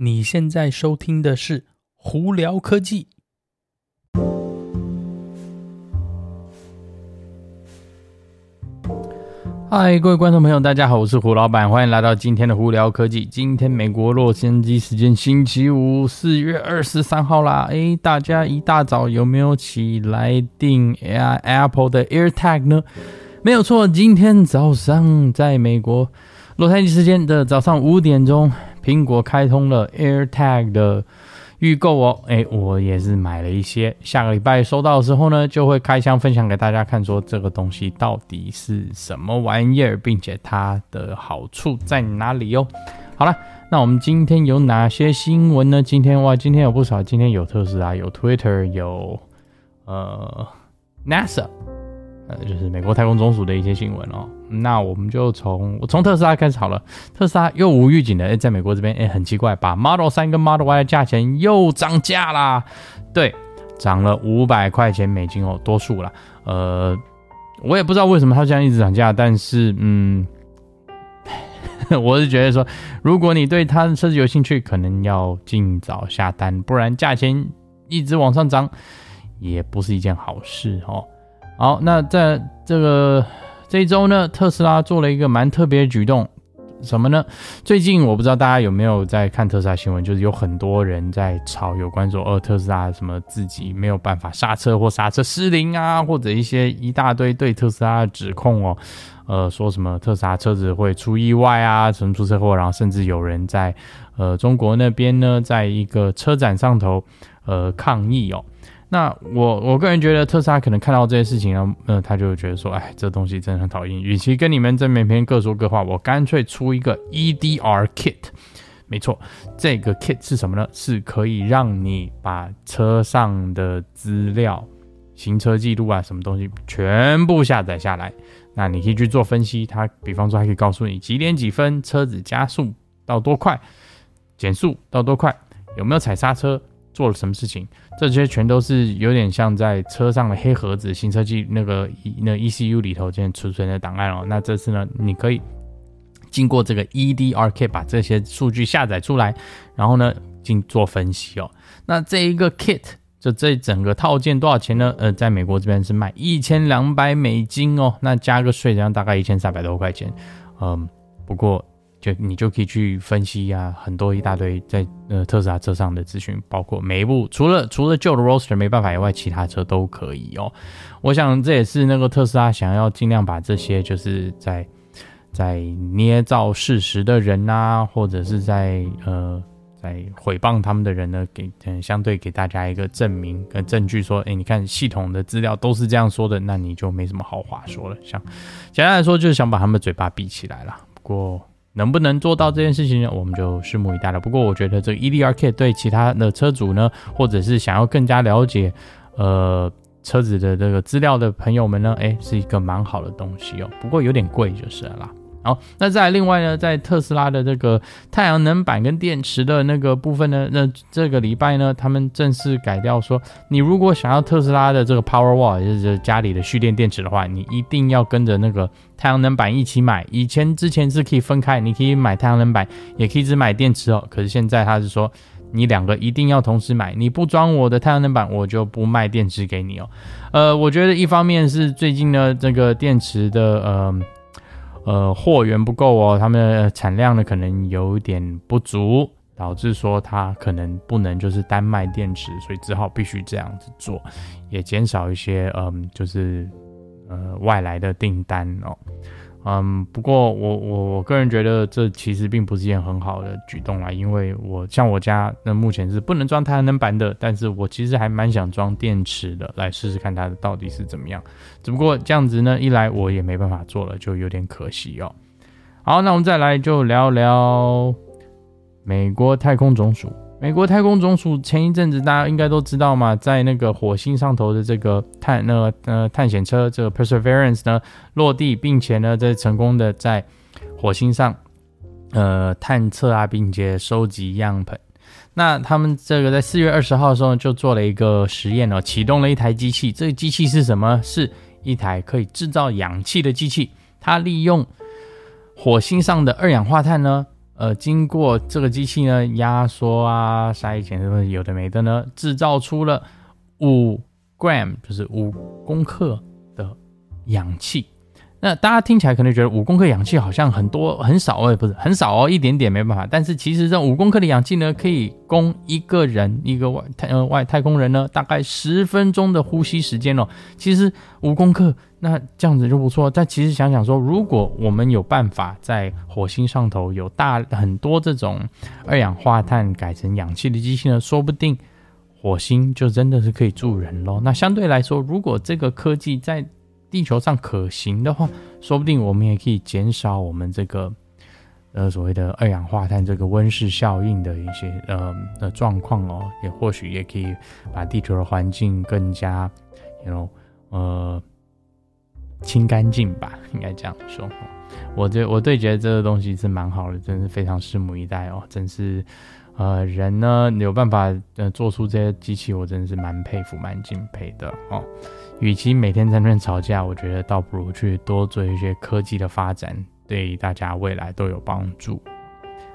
你现在收听的是《胡聊科技》。嗨，各位观众朋友，大家好，我是胡老板，欢迎来到今天的《胡聊科技》。今天美国洛杉矶时间星期五，四月二十三号啦。诶，大家一大早有没有起来订 Apple 的 AirTag 呢？没有错，今天早上在美国洛杉矶时间的早上五点钟。苹果开通了 AirTag 的预购哦，哎，我也是买了一些，下个礼拜收到的时候呢，就会开箱分享给大家看，说这个东西到底是什么玩意儿，并且它的好处在哪里哦。好了，那我们今天有哪些新闻呢？今天哇，今天有不少，今天有特斯拉，有 Twitter，有呃 NASA。呃，就是美国太空总署的一些新闻哦。那我们就从从特斯拉开始好了。特斯拉又无预警的，哎，在美国这边，哎，很奇怪，把 Model 3跟 Model Y 的价钱又涨价啦。对，涨了五百块钱美金哦，多数啦。呃，我也不知道为什么它这样一直涨价，但是，嗯，我是觉得说，如果你对它的车子有兴趣，可能要尽早下单，不然价钱一直往上涨，也不是一件好事哦。好，那在这个这一周呢，特斯拉做了一个蛮特别的举动，什么呢？最近我不知道大家有没有在看特斯拉新闻，就是有很多人在吵有关说，呃，特斯拉什么自己没有办法刹车或刹车失灵啊，或者一些一大堆对特斯拉的指控哦，呃，说什么特斯拉车子会出意外啊，什么出车祸，然后甚至有人在呃中国那边呢，在一个车展上头呃抗议哦。那我我个人觉得特斯拉可能看到这些事情呢，呃，他就觉得说，哎，这东西真的很讨厌。与其跟你们在每篇各说各话，我干脆出一个 EDR Kit。没错，这个 Kit 是什么呢？是可以让你把车上的资料、行车记录啊，什么东西全部下载下来。那你可以去做分析，它比方说还可以告诉你几点几分车子加速到多快，减速到多快，有没有踩刹车。做了什么事情？这些全都是有点像在车上的黑盒子，行车记那个那 ECU 里头现在储存的档案哦。那这次呢，你可以经过这个 EDRK 把这些数据下载出来，然后呢进做分析哦。那这一个 Kit 就这整个套件多少钱呢？呃，在美国这边是卖一千两百美金哦，那加个税这样大概一千三百多块钱。嗯，不过。就你就可以去分析啊，很多一大堆在呃特斯拉车上的资讯，包括每一部除了除了旧的 Roadster 没办法以外，其他车都可以哦。我想这也是那个特斯拉想要尽量把这些就是在在捏造事实的人呐、啊，或者是在呃在诽谤他们的人呢，给嗯相对给大家一个证明跟证据，说，哎，你看系统的资料都是这样说的，那你就没什么好话说了。想简单来说，就是想把他们嘴巴闭起来了。不过。能不能做到这件事情呢？我们就拭目以待了。不过我觉得这个 EDRK 对其他的车主呢，或者是想要更加了解呃车子的这个资料的朋友们呢，诶，是一个蛮好的东西哦。不过有点贵就是了啦。好，那再另外呢，在特斯拉的这个太阳能板跟电池的那个部分呢，那这个礼拜呢，他们正式改掉说，你如果想要特斯拉的这个 Power Wall，就是家里的蓄电电池的话，你一定要跟着那个太阳能板一起买。以前之前是可以分开，你可以买太阳能板，也可以只买电池哦。可是现在他是说，你两个一定要同时买，你不装我的太阳能板，我就不卖电池给你哦。呃，我觉得一方面是最近呢，这个电池的呃。呃，货源不够哦，他们的产量呢可能有点不足，导致说它可能不能就是单卖电池，所以只好必须这样子做，也减少一些嗯，就是呃外来的订单哦。嗯，不过我我我个人觉得这其实并不是一件很好的举动啦，因为我像我家那目前是不能装太阳能板的，但是我其实还蛮想装电池的，来试试看它的到底是怎么样。只不过这样子呢，一来我也没办法做了，就有点可惜哦。好，那我们再来就聊聊美国太空总署。美国太空总署前一阵子大家应该都知道嘛，在那个火星上头的这个探那个呃探险车这个 Perseverance 呢落地，并且呢在成功的在火星上呃探测啊，并且收集样本。那他们这个在四月二十号的时候就做了一个实验哦，启动了一台机器。这个机器是什么？是一台可以制造氧气的机器。它利用火星上的二氧化碳呢。呃，经过这个机器呢压缩啊、筛选什么有的没的呢，制造出了五 gram，就是五公克的氧气。那大家听起来可能觉得五公克氧气好像很多很少哦，不是很少哦，一点点没办法。但是其实这五公克的氧气呢，可以供一个人一个外太呃外太空人呢，大概十分钟的呼吸时间哦。其实五公克那这样子就不错。但其实想想说，如果我们有办法在火星上头有大很多这种二氧化碳改成氧气的机器呢，说不定火星就真的是可以住人喽。那相对来说，如果这个科技在地球上可行的话，说不定我们也可以减少我们这个呃所谓的二氧化碳这个温室效应的一些呃的状况哦，也或许也可以把地球的环境更加，you know 呃清干净吧，应该这样说。我对我对觉得这个东西是蛮好的，真是非常拭目以待哦，真是呃人呢有办法呃做出这些机器，我真的是蛮佩服蛮敬佩的哦。与其每天在那边吵架，我觉得倒不如去多做一些科技的发展，对大家未来都有帮助。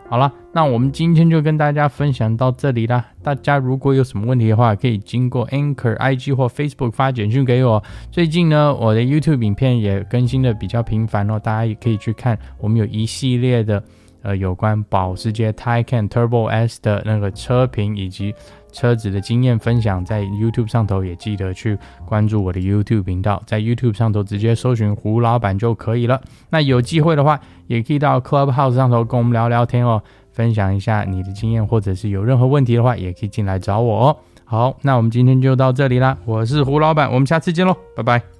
好了，那我们今天就跟大家分享到这里啦。大家如果有什么问题的话，可以经过 Anchor、IG 或 Facebook 发简讯给我。最近呢，我的 YouTube 影片也更新的比较频繁哦，大家也可以去看。我们有一系列的呃有关保时捷 Taycan Turbo S 的那个车评以及。车子的经验分享在 YouTube 上头，也记得去关注我的 YouTube 频道，在 YouTube 上头直接搜寻胡老板就可以了。那有机会的话，也可以到 Clubhouse 上头跟我们聊聊天哦，分享一下你的经验，或者是有任何问题的话，也可以进来找我哦。好，那我们今天就到这里啦，我是胡老板，我们下次见喽，拜拜。